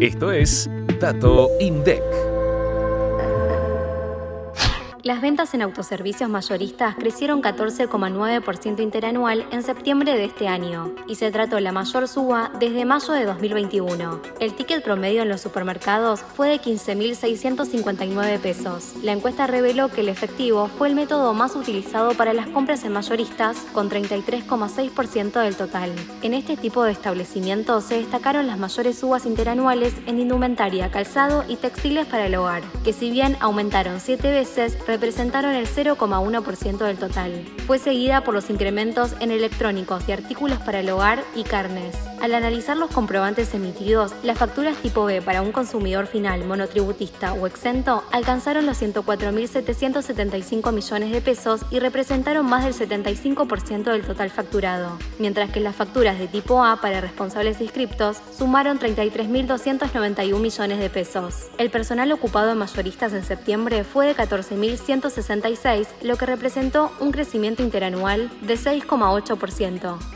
Esto es Dato INDEC. Las ventas en autoservicios mayoristas crecieron 14,9% interanual en septiembre de este año y se trató la mayor suba desde mayo de 2021. El ticket promedio en los supermercados fue de 15.659 pesos. La encuesta reveló que el efectivo fue el método más utilizado para las compras en mayoristas con 33,6% del total. En este tipo de establecimientos se destacaron las mayores subas interanuales en indumentaria, calzado y textiles para el hogar, que si bien aumentaron 7 veces, representaron el 0,1% del total. Fue seguida por los incrementos en electrónicos y artículos para el hogar y carnes. Al analizar los comprobantes emitidos, las facturas tipo B para un consumidor final monotributista o exento alcanzaron los 104.775 millones de pesos y representaron más del 75% del total facturado, mientras que las facturas de tipo A para responsables inscriptos sumaron 33.291 millones de pesos. El personal ocupado en mayoristas en septiembre fue de 14.166, lo que representó un crecimiento interanual de 6,8%